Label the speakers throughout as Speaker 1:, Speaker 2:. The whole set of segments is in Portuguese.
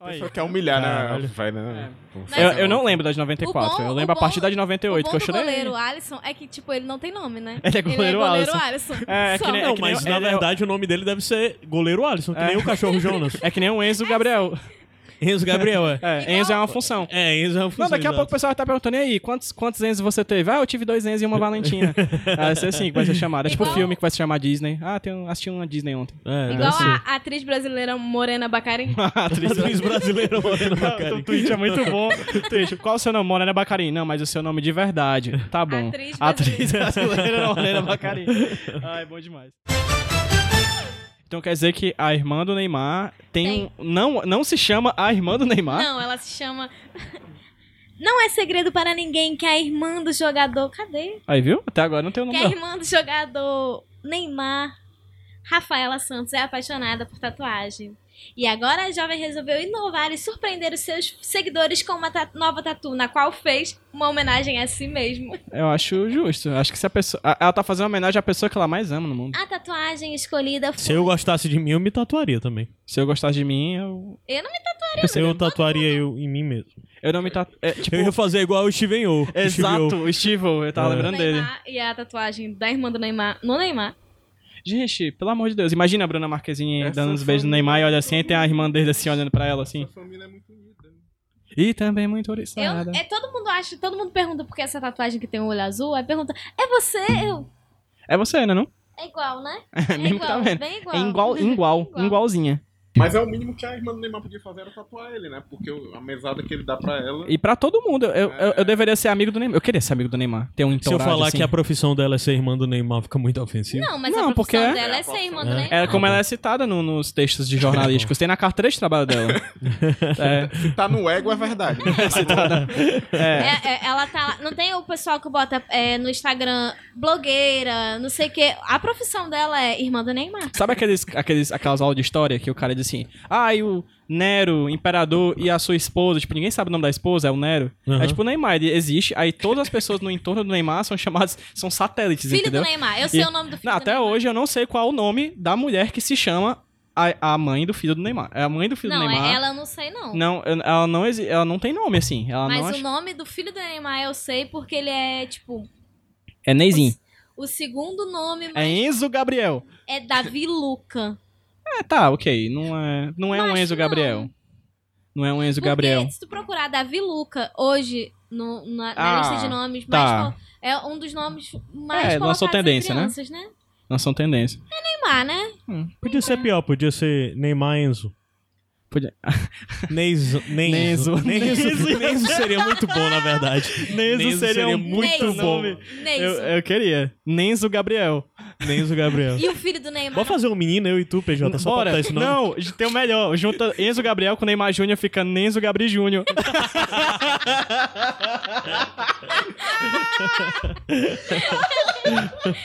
Speaker 1: A pessoa quer humilhar,
Speaker 2: Caralho.
Speaker 1: né? Vai, né?
Speaker 3: Mas
Speaker 2: Eu,
Speaker 3: o-
Speaker 2: eu não lembro das 94,
Speaker 3: o bom-
Speaker 2: eu lembro
Speaker 3: o
Speaker 2: a partir
Speaker 3: bom-
Speaker 2: da de
Speaker 3: O
Speaker 2: 98,
Speaker 3: bom
Speaker 2: que eu
Speaker 3: do
Speaker 2: chorei.
Speaker 3: goleiro Alisson é que, tipo, ele não tem nome, né?
Speaker 2: Ele é goleiro Alisson.
Speaker 3: Alisson.
Speaker 2: É, é que nem-
Speaker 4: Não,
Speaker 2: que
Speaker 4: mas na
Speaker 2: é o-
Speaker 4: verdade o nome dele deve ser Goleiro Alisson, que
Speaker 2: É.
Speaker 4: nem o cachorro Jonas.
Speaker 2: É que nem o Enzo Gabriel.
Speaker 4: Enzo Gabriel, é.
Speaker 2: É, Enzo é uma função.
Speaker 4: É, Enzo é uma função.
Speaker 2: Não, daqui a pouco o pessoal vai estar perguntando, e aí, quantos, quantos Enzo você teve? Ah, eu tive dois Enzo e uma Valentina. vai ser assim que vai ser chamado. É tipo
Speaker 3: Igual-
Speaker 2: filme que vai se chamar Disney. Ah, tem, um- assisti uma Disney ontem.
Speaker 4: É,
Speaker 3: Igual
Speaker 4: ser.
Speaker 3: a, a atriz brasileira Morena Bacarin.
Speaker 2: A atriz
Speaker 4: Atriz brasileira Morena
Speaker 2: O
Speaker 4: Bacari.
Speaker 2: tweet é muito bom. Tweet, qual o seu nome? Morena Bacarim. Não, mas o seu nome de verdade. Tá bom.
Speaker 3: Atriz
Speaker 2: Atriz brasileira Morena Bacarim. Ai, bom demais. Então quer dizer que a irmã do Neymar tem, um. Não, não se chama a irmã do Neymar?
Speaker 3: Não, ela se chama. Não é segredo para ninguém que a irmã do jogador. Cadê?
Speaker 2: Aí, viu? Até agora não tem o
Speaker 3: Que
Speaker 2: nome
Speaker 3: a
Speaker 2: dela.
Speaker 3: irmã do jogador Neymar, Rafaela Santos, é apaixonada por tatuagem. E agora a jovem resolveu inovar e surpreender os seus seguidores com uma ta- nova tatu, na qual fez uma homenagem a si mesmo.
Speaker 2: Eu acho justo. Acho que se a pessoa. Ela tá fazendo uma homenagem à pessoa que ela mais ama no mundo.
Speaker 3: A tatuagem escolhida foi.
Speaker 4: Se eu gostasse de mim, eu me tatuaria também.
Speaker 2: Se eu gostasse de mim, eu.
Speaker 3: Eu não me tatuaria.
Speaker 4: Eu tatuaria eu em mim mesmo.
Speaker 2: Eu não me tatu... é, tipo,
Speaker 4: Eu ia fazer igual o Steven O.
Speaker 2: Exato,
Speaker 4: O.
Speaker 2: o Steve, eu tava
Speaker 4: É.
Speaker 2: lembrando dele.
Speaker 3: Neymar e a tatuagem da irmã do Neymar no Neymar.
Speaker 2: Gente, pelo amor de Deus, imagina a Bruna Marquezine
Speaker 1: Essa
Speaker 2: dando uns beijos no
Speaker 1: família-
Speaker 2: Neymar e olha assim, e tem a irmã dele assim olhando pra ela assim.
Speaker 1: Essa família é muito unida.
Speaker 2: E também muito
Speaker 3: Eu,
Speaker 2: oriçada.
Speaker 3: é, todo mundo acha, todo mundo pergunta por que essa tatuagem que tem o olho azul. Aí pergunta, é você? Eu,
Speaker 2: É você, né, não?
Speaker 3: é igual, né?
Speaker 2: É mesmo que tá
Speaker 3: igual,
Speaker 2: vendo.
Speaker 3: bem igual.
Speaker 2: É igual, igual,
Speaker 3: Igual.
Speaker 2: igualzinha.
Speaker 1: Mas é o mínimo que a irmã do Neymar podia fazer era tatuar ele, né? Porque a mesada que ele dá pra ela.
Speaker 2: E pra todo mundo, eu, eu, eu deveria ser amigo do Neymar. Eu queria ser amigo do Neymar. Ter um
Speaker 4: Se eu falar
Speaker 2: assim.
Speaker 4: que a profissão dela é ser irmã do Neymar, fica muito ofensivo.
Speaker 3: Não, mas
Speaker 2: Não,
Speaker 3: a
Speaker 2: porque
Speaker 3: profissão
Speaker 2: é-
Speaker 3: dela é,
Speaker 1: É
Speaker 3: ser irmã do
Speaker 4: É.
Speaker 3: Neymar.
Speaker 2: É como ela é citada no- nos textos de jornalísticos. Tem na carteira de trabalho dela. é,
Speaker 1: Se tá no ego, é verdade.
Speaker 2: é.
Speaker 3: É, é, ela tá lá. Não tem o pessoal que bota é, no Instagram blogueira, não sei o quê. A profissão dela é irmã do Neymar.
Speaker 2: Sabe aqueles, aqueles, aquelas aulas de história que o cara diz assim: Ah, e o Nero, imperador, e a sua esposa? Tipo, ninguém sabe o nome da esposa, é o Nero.
Speaker 4: Uhum.
Speaker 2: É tipo o Neymar, ele existe, aí todas as pessoas no entorno do Neymar são chamadas, são satélites,
Speaker 3: Filho
Speaker 2: entendeu?
Speaker 3: do Neymar. Eu sei
Speaker 2: E-
Speaker 3: o nome do filho
Speaker 2: Não,
Speaker 3: do
Speaker 2: até
Speaker 3: Neymar.
Speaker 2: hoje eu não sei qual o nome da mulher que se chama a, a mãe do filho do Neymar. É a mãe do filho
Speaker 3: Não,
Speaker 2: do Neymar.
Speaker 3: é ela eu não sei, não.
Speaker 2: Não, ela não, exi- ela não tem nome assim. Ela
Speaker 3: Mas
Speaker 2: não
Speaker 3: o
Speaker 2: acha-
Speaker 3: nome do filho do Neymar eu sei porque ele é, tipo,
Speaker 2: É Neizinho.
Speaker 3: o segundo nome
Speaker 2: É Enzo Gabriel.
Speaker 3: é Davi Luca.
Speaker 2: É, tá, ok. Não é, não é um Enzo
Speaker 3: não.
Speaker 2: Gabriel. Não é um Enzo
Speaker 3: Porque
Speaker 2: Gabriel.
Speaker 3: se tu procurar Davi Luca hoje no- na, na
Speaker 2: Ah,
Speaker 3: lista de nomes
Speaker 2: tá.
Speaker 3: mais é um dos nomes mais
Speaker 2: É,
Speaker 3: colocados
Speaker 2: lançou tendência, né?
Speaker 3: crianças, né?
Speaker 2: Não são tendência.
Speaker 3: Neymar, né?
Speaker 4: Podia ser pior, podia ser Neymar Enzo.
Speaker 2: Podia-
Speaker 4: Neizo. Neizo.
Speaker 2: Neizo.
Speaker 4: Neizo. Neizo seria muito bom, na verdade.
Speaker 2: Neizo seria um
Speaker 4: muito
Speaker 3: Neizo.
Speaker 4: bom.
Speaker 3: Neizo.
Speaker 2: Eu, eu queria. Nenzo Gabriel.
Speaker 4: Neizo Gabriel.
Speaker 3: E o filho do Neymar?
Speaker 4: Bora fazer um menino, eu e tu, PJ, só pra
Speaker 2: Bora.
Speaker 4: botar esse nome.
Speaker 2: Não, tem o melhor. Junta Enzo Gabriel com Neymar Júnior, fica Nenzo Gabriel Júnior.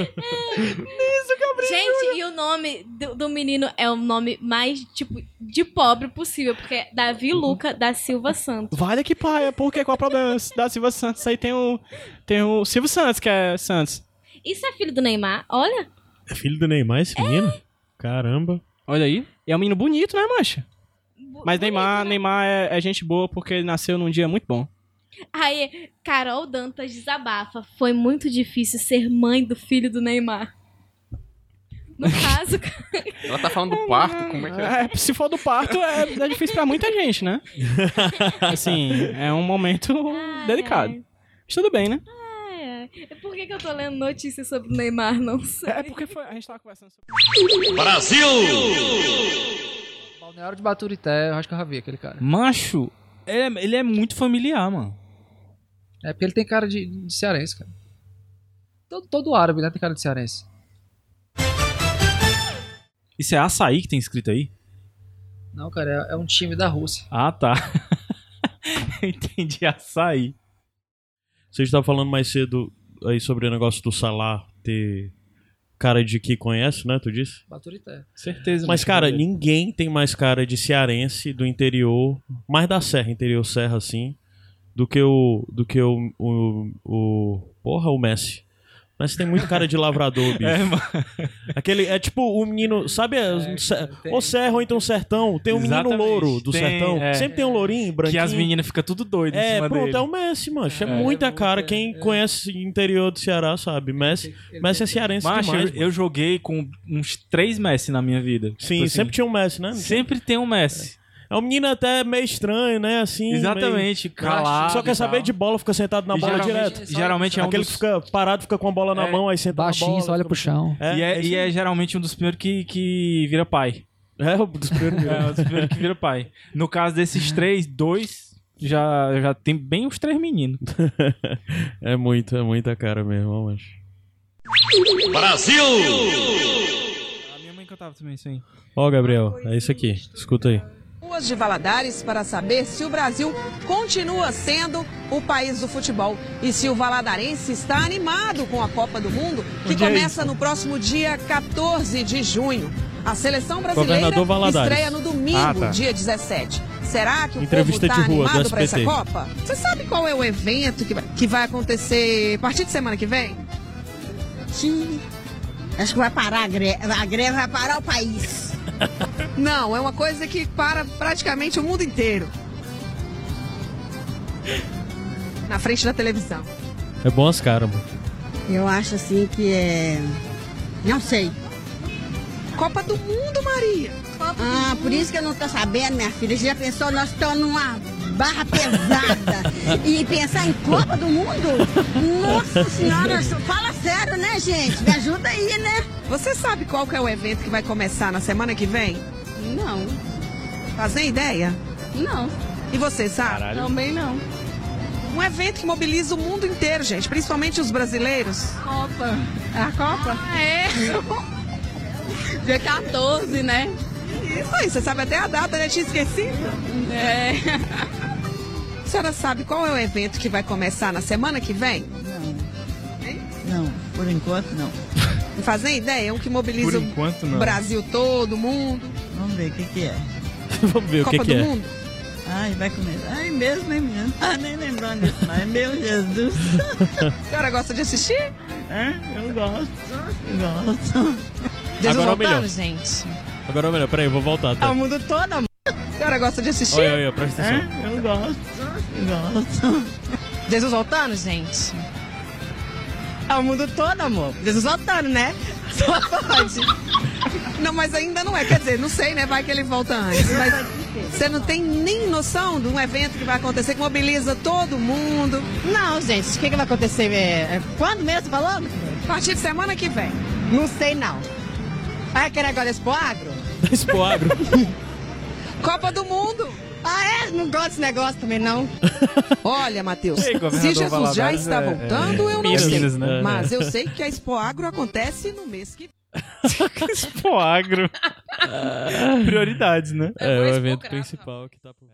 Speaker 3: Gente, e o nome do, do menino é o nome mais, tipo, de pobre possível, porque é Davi Luca da Silva Santos.
Speaker 2: Vale que paia, porque qual é o problema da Silva Santos? Aí tem o, tem o Silvio Santos, que é Santos.
Speaker 3: Isso é filho do Neymar? Olha.
Speaker 4: É filho do Neymar esse menino? Caramba.
Speaker 2: Olha aí. E é um menino bonito, né, mancha? Mas
Speaker 3: bonito,
Speaker 2: Neymar,
Speaker 3: né?
Speaker 2: Neymar é, é gente boa porque ele nasceu num dia muito bom.
Speaker 3: Aí, Carol Dantas desabafa. Foi muito difícil ser mãe do filho do Neymar. No caso,
Speaker 1: Ela tá falando do parto, como é que é?
Speaker 2: É, se for do parto, é, é difícil pra muita gente, né? Assim, é um momento
Speaker 3: Ai,
Speaker 2: delicado.
Speaker 3: ai.
Speaker 2: Mas tudo bem, né?
Speaker 3: Ai. Por que, que eu tô lendo notícias sobre o Neymar? Não sei.
Speaker 2: É porque foi- a gente tava conversando sobre.
Speaker 5: Balneário de Baturité, eu acho que eu já vi aquele cara.
Speaker 6: Macho, é- ele é muito familiar, mano.
Speaker 5: É porque ele tem cara de, de cearense, cara. Todo, todo árabe, né, tem cara de cearense.
Speaker 6: Isso é açaí que tem escrito aí?
Speaker 5: Não, cara, é, é um time da Rússia.
Speaker 6: Ah, tá. Entendi açaí.
Speaker 4: Você estava falando mais cedo aí sobre o negócio do Salah ter cara de que conhece, né? Tu disse?
Speaker 5: Baturité.
Speaker 6: Certeza.
Speaker 4: Mas, cara, ninguém tem mais cara de cearense do interior, mais da serra, interior serra, assim, do que o. do que o. o, o porra, o Messi. Mas tem muito cara de lavrador, bicho.
Speaker 6: É, mano.
Speaker 4: Aquele, é tipo o menino, sabe?
Speaker 5: É,
Speaker 4: se-
Speaker 5: tem-
Speaker 4: ou serra ou então sertão. Tem um menino louro do
Speaker 6: Tem,
Speaker 4: sertão.
Speaker 6: é.
Speaker 4: Sempre tem um lourinho,
Speaker 6: Que
Speaker 4: branquinho.
Speaker 6: as meninas ficam tudo doidas em
Speaker 4: É,
Speaker 6: cima
Speaker 4: pronto,
Speaker 6: dele.
Speaker 4: é o Messi, mano. É,
Speaker 6: É.
Speaker 4: muita
Speaker 5: É
Speaker 4: cara. Quem
Speaker 5: é.
Speaker 4: conhece o interior do Ceará sabe. Messi, Messi é cearense
Speaker 6: Macho,
Speaker 4: demais.
Speaker 6: eu, eu joguei com uns três Messi na minha vida.
Speaker 4: Sim,
Speaker 6: Tipo assim,
Speaker 4: sempre tinha um Messi, né?
Speaker 6: sempre tem um Messi.
Speaker 4: É um menino até meio estranho, né? Assim.
Speaker 6: Exatamente,
Speaker 4: meio-
Speaker 6: calado.
Speaker 4: Só quer saber de bola, fica sentado na
Speaker 6: E
Speaker 4: bola
Speaker 6: geralmente,
Speaker 4: direto.
Speaker 6: geralmente é um
Speaker 4: Aquele
Speaker 6: dos...
Speaker 4: que fica parado, fica com a bola na
Speaker 6: É.
Speaker 4: mão, aí senta na
Speaker 5: Baixinho,
Speaker 4: bola.
Speaker 5: só olha pro chão.
Speaker 6: E é,
Speaker 4: isso
Speaker 6: e é geralmente um dos primeiros que, que vira pai.
Speaker 4: É, o dos primeiros.
Speaker 6: É, um dos primeiros que vira pai. No caso desses três, dois já, já tem bem os três meninos.
Speaker 4: é muito, é muita cara mesmo, mas.
Speaker 6: A minha mãe cantava também isso aí.
Speaker 4: Ó, Gabriel, é isso aqui. Escuta aí.
Speaker 7: Ruas de Valadares para saber se o Brasil continua sendo o país do futebol e se o valadarense está animado com a Copa do Mundo, que
Speaker 6: Onde é
Speaker 7: começa no próximo dia 14 de junho. A seleção brasileira estreia no domingo,
Speaker 6: Ah, tá.
Speaker 7: dia 17. Será que o
Speaker 4: Entrevista
Speaker 7: povo está
Speaker 4: de rua, do
Speaker 7: animado para essa. Copa? Você sabe qual é o evento que vai, que vai acontecer a partir de semana que vem?
Speaker 8: Sim. Acho que vai parar a greve. A greve vai parar o país.
Speaker 7: Não, é uma coisa que para praticamente o mundo inteiro. Na frente da televisão.
Speaker 4: É bom as caras, mano.
Speaker 8: Eu acho assim que é. Não sei.
Speaker 7: Copa do Mundo, Maria.
Speaker 8: Ah, por isso que eu não tô sabendo, minha filha. Você já pensou, nós estamos numa barra pesada. e pensar em Copa do Mundo? Nossa senhora, fala sério, né, gente? Me ajuda aí, né?
Speaker 7: Você sabe qual que é o evento que vai começar na semana que vem?
Speaker 8: Não,
Speaker 7: Fazem ideia?
Speaker 8: não.
Speaker 7: E você sabe?
Speaker 8: Também não.
Speaker 7: Um evento que mobiliza o mundo inteiro, gente, principalmente os brasileiros.
Speaker 8: Copa. É a Copa? é. Dia 14, né?
Speaker 7: Isso aí, você sabe até a data, né? Tinha esquecido.
Speaker 8: É.
Speaker 7: A senhora sabe qual é o evento que vai começar na semana que vem?
Speaker 8: Não, por enquanto não.
Speaker 7: Não fazem ideia? É um que mobiliza
Speaker 6: Por
Speaker 7: o
Speaker 6: enquanto, não.
Speaker 7: Brasil todo, o mundo.
Speaker 8: Vamos ver o que, que é.
Speaker 4: Vamos ver o
Speaker 7: Copa
Speaker 4: que, que
Speaker 7: do
Speaker 4: é.
Speaker 7: Mundo.
Speaker 8: Ai, vai começar. Ai, mesmo, hein, menino? Ah, nem lembrando disso mais. Meu Jesus.
Speaker 7: A senhora gosta de assistir?
Speaker 8: É, eu gosto. Gosto.
Speaker 7: Jesus
Speaker 4: Agora é o melhor.
Speaker 7: voltando, gente.
Speaker 4: Agora, melhor, peraí, eu vou voltar. Tá?
Speaker 8: O mundo todo, amor.
Speaker 7: A senhora gosta de assistir?
Speaker 4: Olha, olha, presta atenção.
Speaker 8: É, eu gosto. Gosto.
Speaker 7: Jesus voltando, gente?
Speaker 8: É o mundo todo, amor. Jesus voltando, né? Só pode.
Speaker 7: Não, mas ainda não é. Quer dizer, não sei, né? Vai que ele volta antes. Mas você não tem nem noção de um evento que vai acontecer que mobiliza todo mundo.
Speaker 8: Não, gente, o que, que vai acontecer? É, é quando mesmo falou?
Speaker 7: A partir de semana que vem.
Speaker 8: Não sei, não. Ah, quer agora Expo Agro?
Speaker 4: Expo Agro.
Speaker 7: Copa do Mundo.
Speaker 8: Ah, é? Não gosto desse negócio também, não.
Speaker 7: Olha, Matheus,
Speaker 6: Ei,
Speaker 7: se Jesus já
Speaker 6: Valadares
Speaker 7: está
Speaker 6: é-
Speaker 7: voltando,
Speaker 6: é-
Speaker 7: eu não sei.
Speaker 6: Minas, né?
Speaker 7: Mas eu sei que a Expo Agro acontece no mês que
Speaker 6: Expo agro. Prioridades, né?
Speaker 4: É, o evento principal que tá por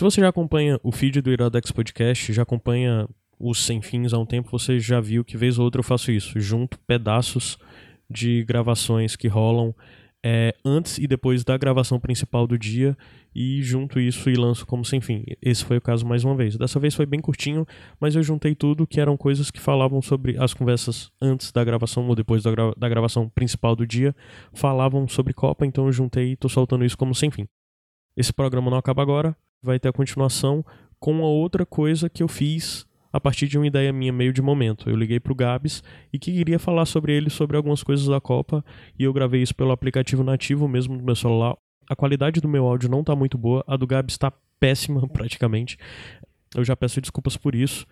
Speaker 4: Se você já acompanha o feed do Iradex Podcast, já acompanha os Sem Fins há um tempo, você já viu que vez ou outra eu faço isso. Junto pedaços de gravações que rolam é, antes e depois da gravação principal do dia e junto isso e lanço como sem fim. Esse foi o caso mais uma vez. Dessa vez foi bem curtinho, mas eu juntei tudo que eram coisas que falavam sobre as conversas antes da gravação ou depois da, gra- da gravação principal do dia, falavam sobre Copa, então eu juntei e tô soltando isso como sem fim. Esse programa não acaba agora, vai ter a continuação com uma outra coisa que eu fiz a partir de uma ideia minha meio de momento. Eu liguei pro Gabs e que queria falar sobre ele, sobre algumas coisas da Copa, e eu gravei isso pelo aplicativo nativo mesmo do meu celular. A qualidade do meu áudio não tá muito boa, a do Gabs tá péssima praticamente. Eu já peço desculpas por isso.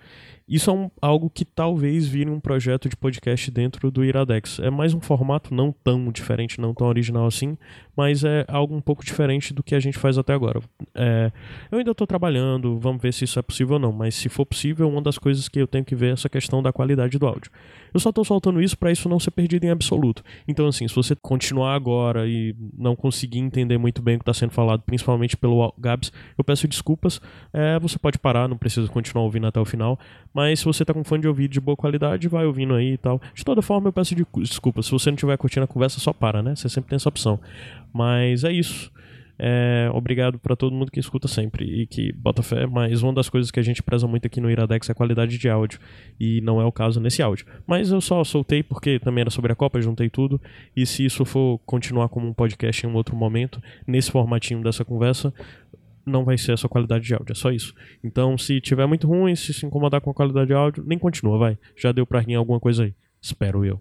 Speaker 4: Isso é um- algo que talvez vire um projeto de podcast dentro do Iradex. É mais um formato não tão diferente, não tão original assim, mas é algo um pouco diferente do que a gente faz até agora. É, eu ainda estou trabalhando, vamos ver se isso é possível ou não, mas se for possível, uma das coisas que eu tenho que ver é essa questão da qualidade do áudio. Eu só estou soltando isso para isso não ser perdido em absoluto. Então, assim, se você continuar agora e não conseguir entender muito bem o que está sendo falado, principalmente pelo Gabs, eu peço desculpas. É, você pode parar, não precisa continuar ouvindo até o final, Mas se você tá com fone de ouvido de boa qualidade, vai ouvindo aí e tal. De toda forma, eu peço de- desculpa. Se você não estiver curtindo a conversa, só para, né? Você sempre tem essa opção. Mas é isso. É, obrigado pra todo mundo que escuta sempre e que bota fé, mas uma das coisas que a gente preza muito aqui no Iradex é a qualidade de áudio, e não é o caso nesse áudio. Mas eu só soltei porque também era sobre a Copa, juntei tudo, e se isso for continuar como um podcast em um outro momento, nesse formatinho dessa conversa, não vai ser essa qualidade de áudio, é só isso. Então, se tiver muito ruim, se se incomodar com a qualidade de áudio, nem continua, vai. Já deu pra rir alguma coisa aí. Espero eu.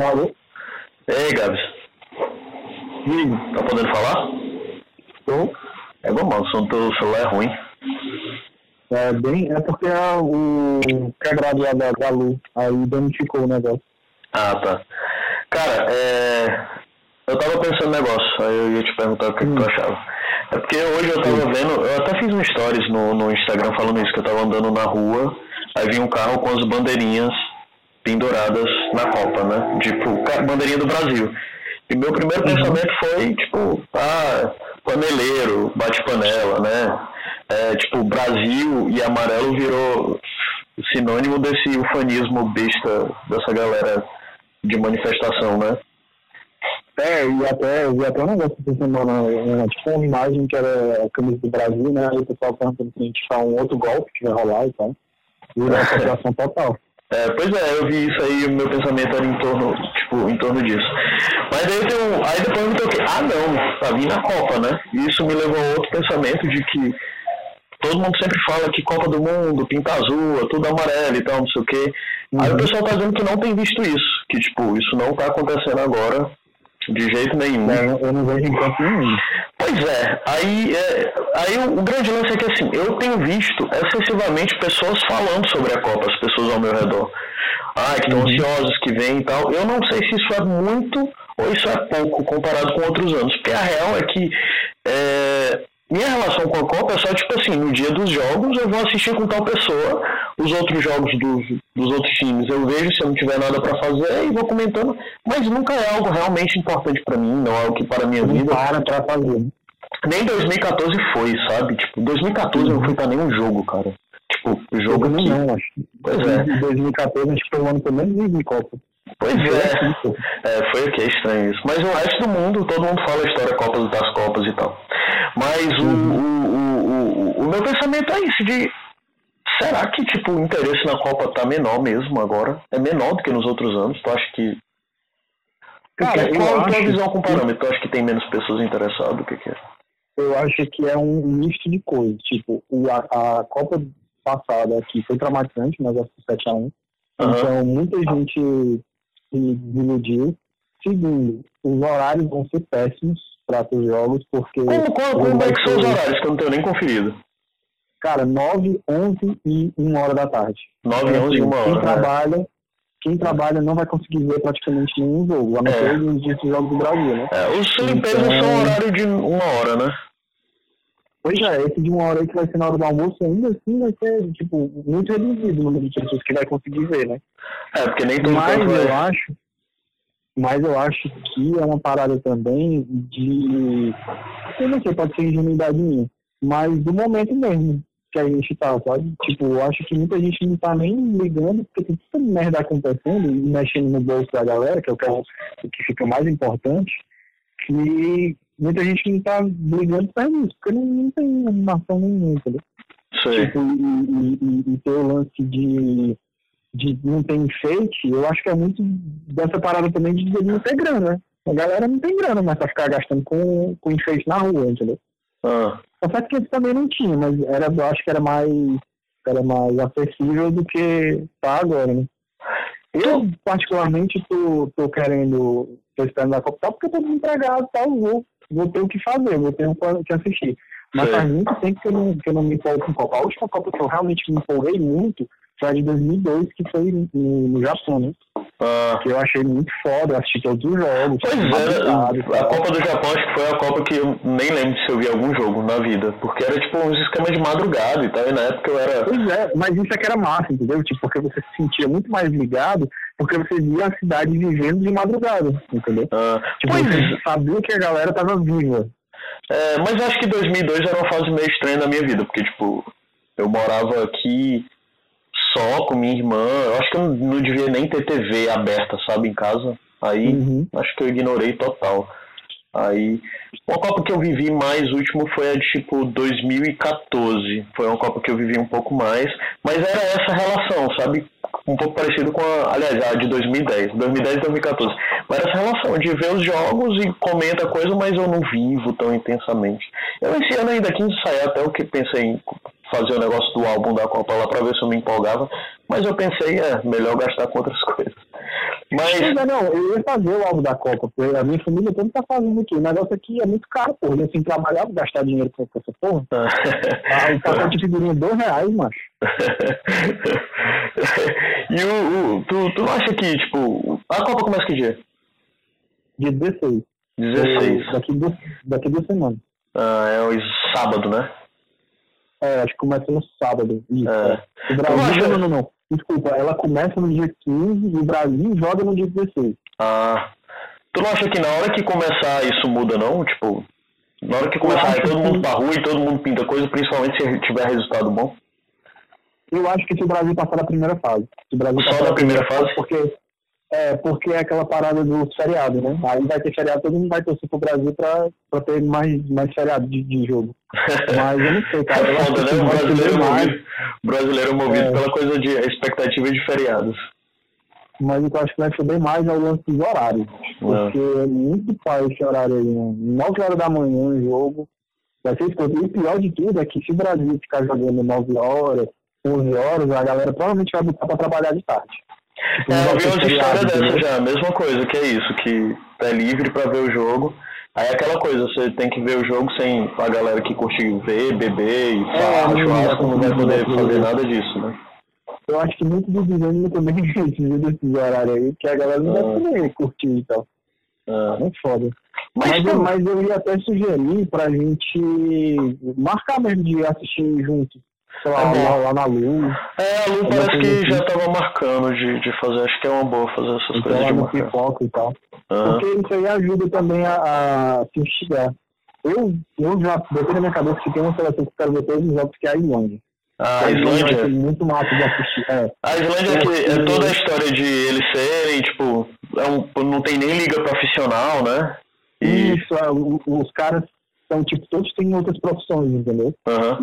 Speaker 9: Alô? Ei, Gabs. Tá podendo falar? Tô. É bom, mano, o som do celular é ruim.
Speaker 10: É, bem, é porque é o quebrado lá da, da Lu, aí danificou o negócio.
Speaker 9: Ah, tá. Cara, é... Eu tava pensando no negócio, aí eu ia te perguntar o que, que tu achava. É porque hoje eu tava vendo, eu até fiz um stories no, no Instagram falando isso, que eu tava andando na rua, aí vinha um carro com as bandeirinhas penduradas na Copa, né? Tipo, bandeirinha do Brasil. E meu primeiro pensamento foi, tipo, ah, paneleiro, bate-panela, né? É, tipo, Brasil e amarelo virou sinônimo desse ufanismo besta dessa galera de manifestação, né?
Speaker 10: É, e até, eu vi até um negócio essa semana, uma, tipo uma imagem que era a camisa do Brasil, né? Aí o pessoal perguntando se a gente faz um outro golpe que vai rolar e tal. E a população total.
Speaker 9: É, pois é, eu vi isso aí, o meu pensamento era em torno, tipo, em torno disso. Mas aí tem um, aí depois eu me toquei, ah não, tá vindo a Copa, né? E isso me levou a outro pensamento de que todo mundo sempre fala que Copa do Mundo, pinta azul, é tudo amarelo e tal, não sei o quê. Aí o pessoal tá dizendo que não tem visto isso, que tipo, isso não tá acontecendo agora de jeito nenhum.
Speaker 10: Eu, eu não vejo em campo nenhum.
Speaker 9: Pois é, aí, é, aí o, o grande lance é que assim, eu tenho visto excessivamente pessoas falando sobre a Copa, as pessoas ao meu redor. Ah, que estão ansiosas, que vêm e tal. Eu não sei se isso é muito ou isso é pouco comparado com outros anos. Porque a real é que é, minha relação com a Copa é só tipo assim, no dia dos jogos eu vou assistir com tal pessoa, os outros jogos dos, dos outros times eu vejo se eu não tiver nada pra fazer e vou comentando, mas nunca é algo realmente importante pra mim, não é algo que para a minha
Speaker 10: Não
Speaker 9: vida.
Speaker 10: para pra fazer.
Speaker 9: Nem 2014 foi, sabe? Tipo, 2014 eu não fui pra nenhum jogo, cara. Tipo, o jogo que...
Speaker 10: não, acho.
Speaker 9: Pois é.
Speaker 10: Em 2014 acho que foi o ano que eu menos vi de Copa.
Speaker 9: Pois é. É, foi aqui, é estranho isso. Mas o resto do mundo, todo mundo fala a história Copas das Copas e tal. Mas o, o, o, o, o meu pensamento é isso, de será que tipo, o interesse na Copa tá menor mesmo agora? É menor do que nos outros anos? Tu acha que.
Speaker 10: Cara,
Speaker 9: qual a tua visão com
Speaker 10: que-
Speaker 9: parâmetro? Tu acha que tem menos pessoas interessadas? O que, que é?
Speaker 10: Eu acho que é um misto de coisas. Tipo, o, a, a Copa passada aqui foi traumatizante, mas acho que 7x1.
Speaker 9: Aham.
Speaker 10: Então, muita gente se desiludiu. Segundo, os horários vão ser péssimos para os jogos, porque.
Speaker 9: Como, qual- como é que são os horários? Que eu não tenho nem conferido.
Speaker 10: Cara, 9, 11 e 1 hora da tarde.
Speaker 9: 9,
Speaker 10: Então,
Speaker 9: 11 e
Speaker 10: assim,
Speaker 9: 1
Speaker 10: Quem
Speaker 9: hora. né?
Speaker 10: trabalha, quem trabalha não vai conseguir ver praticamente nenhum jogo, a não
Speaker 9: É.
Speaker 10: ser os dias dos jogos do Brasil, né?
Speaker 9: É, os limpezas
Speaker 10: Então-
Speaker 9: são horário de uma hora, né?
Speaker 10: Pois é, esse de uma hora aí que vai ser na hora do almoço, ainda assim vai ser, tipo, muito reduzido o número de pessoas que vai conseguir ver, né?
Speaker 9: É, porque nem todo
Speaker 10: Mas
Speaker 9: mundo
Speaker 10: eu
Speaker 9: vai.
Speaker 10: acho, mas eu acho que é uma parada também de, eu não sei, pode ser ingenuidade minha, mas do momento mesmo que a gente tá, sabe? Tipo, eu acho que muita gente não tá nem ligando, porque tem tanta merda acontecendo e mexendo no bolso da galera, que é o que, é o que fica mais importante, que muita gente não tá ligando pra isso, porque não, não tem animação nenhuma, entendeu?
Speaker 9: Sei.
Speaker 10: Tipo, e, e, e- ter o lance de, de não ter enfeite, eu acho que é muito dessa parada também de ele não ter grana, né? A galera não tem grana mais pra ficar gastando com, com enfeite na rua, entendeu?
Speaker 9: Ah,
Speaker 10: Só que eles também não tinha, mas era, eu acho que era mais, era mais acessível do que tá agora, né? Eu, particularmente, tô, tô querendo, tô esperando a Copa, porque eu tô desempregado e tal, vou, vou ter o que fazer, vou ter o que assistir. Mas faz muito tempo que eu, não, que eu não me empolgo com Copa. A última Copa que eu realmente me empolguei muito foi a de 2002, que foi no, no Japão, né?
Speaker 9: Ah,
Speaker 10: Que eu achei muito foda, eu assisti todos os jogos.
Speaker 9: Pois é, a. Copa do Japão acho que foi a Copa que eu nem lembro se eu vi algum jogo na vida. Porque era tipo uns esquemas de madrugada e tal, e na época eu era.
Speaker 10: Pois é, mas isso é que era massa, entendeu? Tipo, porque você se sentia muito mais ligado, porque você via a cidade vivendo de madrugada, entendeu?
Speaker 9: Ah,
Speaker 10: Tipo,
Speaker 9: pois
Speaker 10: você sabia que a galera tava viva.
Speaker 9: É, mas eu acho que 2002 era uma fase meio estranha na minha vida, porque, tipo, eu morava aqui só com minha irmã. Eu acho que eu não, não devia nem ter TV aberta, sabe, em casa. Aí,
Speaker 10: Uhum.
Speaker 9: acho que eu ignorei total. Aí, uma Copa que eu vivi mais último foi a de, tipo, 2014. Foi uma Copa que eu vivi um pouco mais, mas era essa relação, sabe? Um pouco parecido com a, aliás, a de 2010, 2010 e 2014. Mas essa relação de ver os jogos e comenta coisa, mas eu não vivo tão intensamente. Eu esse ano ainda quis ensaiar até o que pensei em fazer o negócio do álbum da Copa lá pra ver se eu me empolgava, mas eu pensei, é, melhor gastar com outras coisas. Mas,
Speaker 10: é, não, eu ia fazer o álbum da Copa, porque a minha família toda tá fazendo aqui. O negócio aqui é muito caro, porra. Eu assim, trabalhar gastar dinheiro com essa porra. Ah, o pacote de figurinha dois reais, macho.
Speaker 9: e o, o- tu, tu acha que, tipo, a Copa começa que dia?
Speaker 10: Dia 16.
Speaker 9: 16.
Speaker 10: Daqui duas, daqui duas semanas.
Speaker 9: Ah, é o sábado, né?
Speaker 10: É, acho que começa no sábado. Isso,
Speaker 9: É.
Speaker 10: é. O Brasil, não, não, não. Desculpa, ela começa no dia 15 e o Brasil joga no dia 16.
Speaker 9: Ah, tu não acha que na hora que começar isso muda, não? Tipo, na hora que começar aí todo mundo pra rua e todo mundo pinta coisa, principalmente se tiver resultado bom?
Speaker 10: Eu acho que se o Brasil passar da primeira fase. Se o Brasil
Speaker 9: Só da primeira fase?
Speaker 10: Porque, é, porque é aquela parada dos feriados, né? Aí vai ter feriado, todo mundo vai torcer pro Brasil pra, pra ter mais, mais feriado de, de jogo. Mas eu não sei, cara. Eu
Speaker 9: É foda, né? O brasileiro movido, o brasileiro movido
Speaker 10: É.
Speaker 9: pela coisa de expectativa de feriados.
Speaker 10: Mas o que eu acho que vai subir mais é o lance dos horários. Porque é muito pai esse horário aí, né? 9 horas da manhã o jogo. Vai ser. E o pior de tudo é que se o Brasil ficar jogando 9 horas, 11 horas, a galera provavelmente vai botar pra trabalhar de tarde. Tipo,
Speaker 9: É, eu vi umas histórias dessas já, a mesma coisa, que é isso, que é livre pra ver o jogo. Aí é aquela coisa, você tem que ver o jogo sem a galera que curte ver, beber e falar,
Speaker 10: não
Speaker 9: churrasco, não vai poder fazer nada disso, né?
Speaker 10: Eu acho que muito do desânimo também é esse desses horários aí, que a galera não vai poder curtir e tal.
Speaker 9: Ah.
Speaker 10: Muito foda.
Speaker 9: Mas,
Speaker 10: Mas, eu, mas eu ia até sugerir pra gente marcar mesmo de assistir junto. Sei lá,
Speaker 9: É
Speaker 10: lá, lá na Luz.
Speaker 9: É, a Lu parece que
Speaker 10: assim.
Speaker 9: já tava marcando de, de fazer, acho que é uma boa fazer essas
Speaker 10: Então
Speaker 9: coisas de marcar.
Speaker 10: pipoca e tal.
Speaker 9: Aham.
Speaker 10: Porque isso aí ajuda também a, a se instigar. Eu, eu já botei na minha cabeça que tem uma seleção que eu quero ver todos os jogos, que é a Islândia.
Speaker 9: Ah, a Islândia?
Speaker 10: muito massa de assistir. É.
Speaker 9: A Islândia é, que é toda a história de eles serem, tipo, é um, não tem nem liga profissional, né? E,
Speaker 10: Isso, é, os caras são, tipo, todos têm outras profissões, entendeu?
Speaker 9: aham.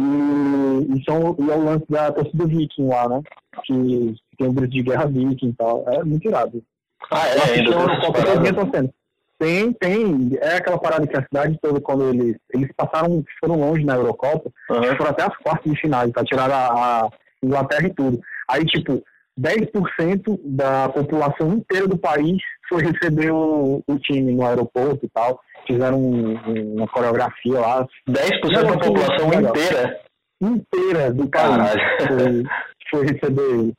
Speaker 10: E, e, são, e é o lance da torcida viking lá, né? Que tem grupo de guerra viking e tal. É muito irado.
Speaker 9: Ah,
Speaker 10: Eu
Speaker 9: é,
Speaker 10: assisti
Speaker 9: ainda tem
Speaker 10: torcendo. Tem, tem. É aquela parada que a cidade toda, quando eles, eles passaram, foram longe na Eurocopa,
Speaker 9: Aham.
Speaker 10: foram até as quartas de finais, pra tirar a, a Inglaterra e tudo. Aí, tipo, 10% da população inteira do país foi receber o, o time no aeroporto e tal. Fizeram um- um- uma coreografia lá.
Speaker 9: 10% da população inteira?
Speaker 10: Inteira do país foi, foi receber ele.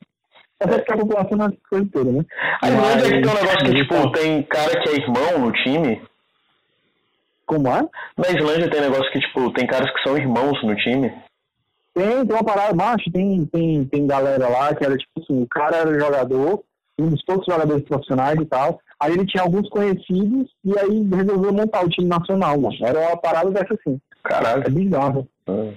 Speaker 10: É porque a população não coisa toda, né?
Speaker 9: A Islândia é que tem um negócio que, tipo, tem cara que é irmão no time.
Speaker 10: Como é?
Speaker 9: Na Islândia tem negócio que, tipo, tem caras que são irmãos no time.
Speaker 10: Tem, tem uma parada, macho, tem, tem, tem galera lá que era tipo assim, o cara era jogador, um dos poucos jogadores profissionais e tal. Aí ele tinha alguns conhecidos e aí resolveu montar o time nacional, mano. Era uma parada dessa assim.
Speaker 9: Caralho.
Speaker 10: É bizarro.
Speaker 9: Ah.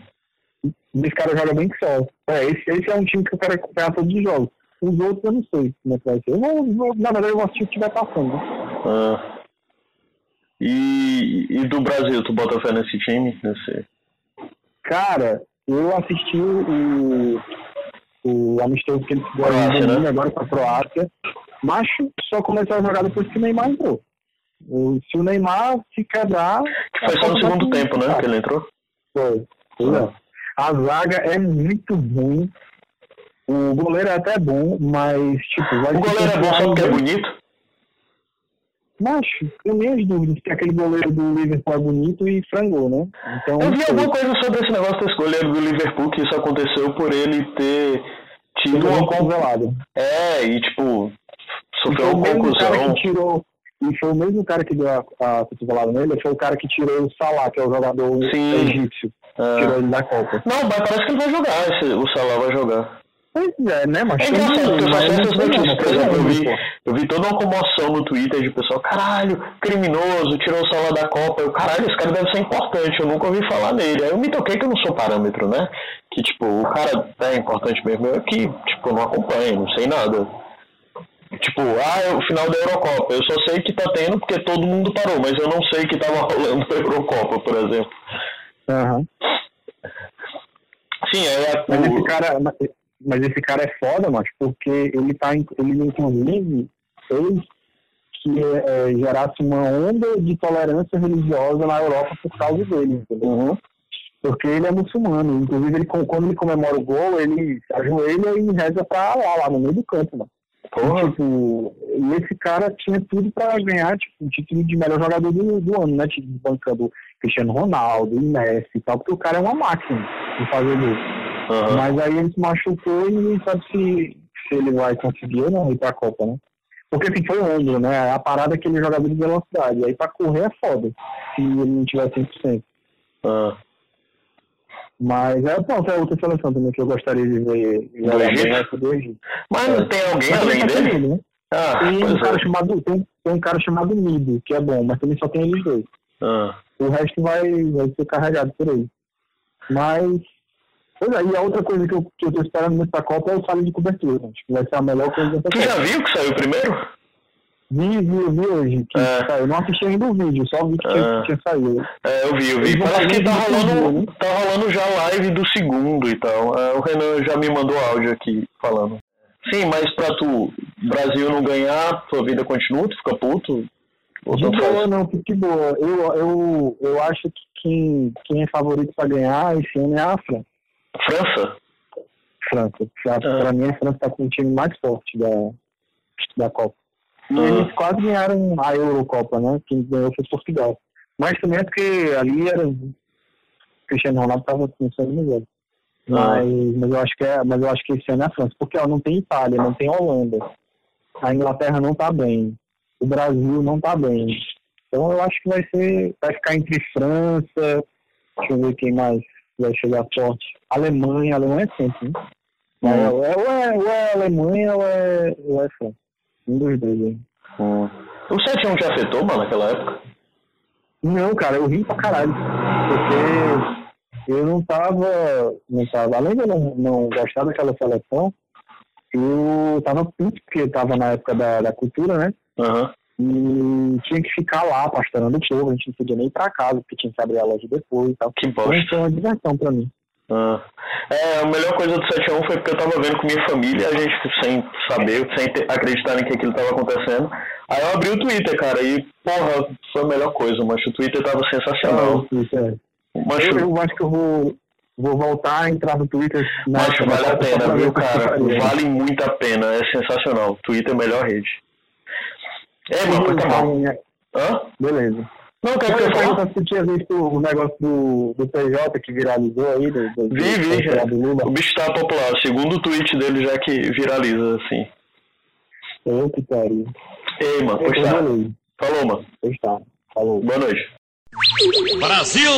Speaker 10: Esse cara joga bem que só. É, esse, esse é um time que eu quero acompanhar todos os jogos. Os outros eu não sei como é que vai ser. Eu vou, vou- na verdade, eu vou assistir o que estiver passando.
Speaker 9: Ah. E, e do Brasil, tu bota fé nesse time? Nesse...
Speaker 10: Cara, eu assisti o, o amistoso que eles fizeram
Speaker 9: Croácia, né?
Speaker 10: agora com a Croácia. Macho só começou a jogar depois que o Neymar entrou. Se o Neymar se quebrar.
Speaker 9: Que foi só no segundo tempo, né? Que ele entrou.
Speaker 10: Foi. A zaga é muito ruim. O goleiro é até bom, mas, tipo, vai
Speaker 9: O goleiro é bom só porque é bonito?
Speaker 10: Macho, eu tenho minhas dúvidas que aquele goleiro do Liverpool é bonito e frangou, né? Então,
Speaker 9: Eu vi
Speaker 10: sei.
Speaker 9: alguma coisa sobre esse negócio desse goleiro do Liverpool, que isso aconteceu por ele ter tido uma.
Speaker 10: É,
Speaker 9: e tipo, Sofreu
Speaker 10: foi
Speaker 9: uma
Speaker 10: o mesmo cara
Speaker 9: conclusão.
Speaker 10: que tirou. E foi o mesmo cara que deu a, a cotovelada nele, foi o cara que tirou o Salah, que é o jogador
Speaker 9: Sim.
Speaker 10: egípcio.
Speaker 9: Ah.
Speaker 10: Tirou ele da Copa.
Speaker 9: Não, mas parece que ele vai jogar, esse- o Salah vai jogar.
Speaker 10: Pois é, né, mas
Speaker 9: É engraçado, porque eu só
Speaker 10: não
Speaker 9: essas notícias, por exemplo, eu vi, eu vi toda uma comoção no Twitter de pessoal, caralho, criminoso, tirou o Salah da Copa. Eu, caralho, esse cara deve ser importante, eu nunca ouvi falar nele. Aí eu me toquei que eu não sou parâmetro, né? Que, tipo, o cara é importante mesmo, eu que, tipo, não acompanho, não sei nada. Tipo, ah, é o final da Eurocopa. Eu só sei que tá tendo porque todo mundo parou, mas eu não sei que tava rolando a Eurocopa, por exemplo.
Speaker 10: Aham.
Speaker 9: Sim, aí a,
Speaker 10: Mas esse cara, mas esse cara é foda, mas porque ele tá, ele inclusive fez que é, gerasse uma onda de tolerância religiosa na Europa por causa dele, entendeu?
Speaker 9: Uhum.
Speaker 10: Porque ele é muçulmano. Inclusive, ele, quando ele comemora o gol, ele ajoelha e reza pra lá, lá no meio do campo, mano.
Speaker 9: Porra.
Speaker 10: E, tipo, e esse cara tinha tudo pra ganhar tipo, o título de melhor jogador do, do ano, né? Tipo, bancando Cristiano Ronaldo, e Messi e tal, porque o cara é uma máquina de fazer gol.
Speaker 9: Aham.
Speaker 10: Mas aí ele se machucou e ninguém sabe se, se ele vai conseguir ou não ir pra Copa, né? Porque assim, foi o ombro, né? A parada é aquele jogador de velocidade. Aí pra correr é foda, se ele não tiver 100%.
Speaker 9: Ah.
Speaker 10: Mas é, pronto, é outra seleção também que eu gostaria de ver jogar
Speaker 9: Egito?
Speaker 10: do Egito.
Speaker 9: Mas
Speaker 10: É.
Speaker 9: tem alguém
Speaker 10: Mas
Speaker 9: além dele?
Speaker 10: ele, né?
Speaker 9: Ah,
Speaker 10: Tem um, cara
Speaker 9: é.
Speaker 10: chamado, tem, um- tem um cara chamado Mido, que é bom, mas também só tem eles dois.
Speaker 9: Ah.
Speaker 10: O resto vai, vai ser carregado por aí. Mas. Pois é, e a outra coisa que eu, que eu tô esperando nessa Copa é o saldo de cobertura. Acho que vai ser a melhor coisa dessa
Speaker 9: Tu já viu que saiu primeiro?
Speaker 10: Vi, vi, vi hoje. Que
Speaker 9: É.
Speaker 10: saiu. Não assisti ainda o vídeo, só vi que tinha,
Speaker 9: É.
Speaker 10: tinha saído.
Speaker 9: É, eu vi, eu vi. Parece que tá rolando,
Speaker 10: né?
Speaker 9: tá rolando já live do segundo e tal. É, o Renan já me mandou áudio aqui falando. Sim, mas pra tu, Brasil não ganhar, tua vida continua, tu fica puto? Ou
Speaker 10: De boa,
Speaker 9: faz?
Speaker 10: não, de boa. Eu, eu, eu acho que quem, quem é favorito pra ganhar esse ano é a França.
Speaker 9: França?
Speaker 10: França. Pra, pra mim, a França tá com o time mais forte da, da Copa. Eles quase ganharam a Eurocopa, né? Quem ganhou foi Portugal. Mas também é porque ali era. Cristiano Ronaldo estava no jogo.
Speaker 9: Ah.
Speaker 10: Mas, mas, eu acho que é, mas eu acho que esse ano é a França. Porque ó, não tem Itália, não tem Holanda. A Inglaterra não tá bem. O Brasil não tá bem. Então eu acho que vai ser. Vai ficar entre França. Deixa eu ver quem mais vai chegar forte. Alemanha, Alemanha é sempre, né?
Speaker 9: Hum.
Speaker 10: é, ou, é, ou é Alemanha ou é, ou é França. Um dois aí.
Speaker 9: Hum. O 7 te afetou, mano, naquela época?
Speaker 10: Não, cara, eu ri pra caralho. Porque eu não tava. Não tava além de eu não, não gostar daquela seleção, eu tava puto, porque tava na época da, da cultura, né?
Speaker 9: Aham.
Speaker 10: E tinha que ficar lá pastorando o povo, a gente não podia nem ir pra casa, porque tinha que abrir a loja depois e tal.
Speaker 9: Que
Speaker 10: Então
Speaker 9: bosta.
Speaker 10: foi uma diversão pra mim.
Speaker 9: Ah. É, a melhor coisa do 7x1 foi porque eu tava vendo com minha família, a gente sem saber, sem ter, acreditar em que aquilo tava acontecendo. Aí eu abri o Twitter, cara, e porra, foi a melhor coisa, mas o Twitter tava sensacional.
Speaker 10: Isso, é.
Speaker 9: Mas,
Speaker 10: Eu, eu acho que eu vou, vou voltar a entrar no Twitter. na da
Speaker 9: vale a pena, viu, cara? Vale muito a pena, é sensacional. Twitter é a melhor rede. É, mano, tá bom. Hã?
Speaker 10: Beleza.
Speaker 9: Não, quer
Speaker 10: Eu
Speaker 9: que eu
Speaker 10: ia
Speaker 9: fale?
Speaker 10: perguntar se tu tinha visto o negócio do, do PJ que viralizou aí. Do, do,
Speaker 9: Vi, vi,
Speaker 10: do, Lula.
Speaker 9: o bicho tá popular. Segundo tweet dele já que viraliza, assim.
Speaker 10: Eu que pariu.
Speaker 9: Ei, mano, pois tá. Falou, mano.
Speaker 10: Pois tá. Falou.
Speaker 9: Boa noite.
Speaker 11: Brasil!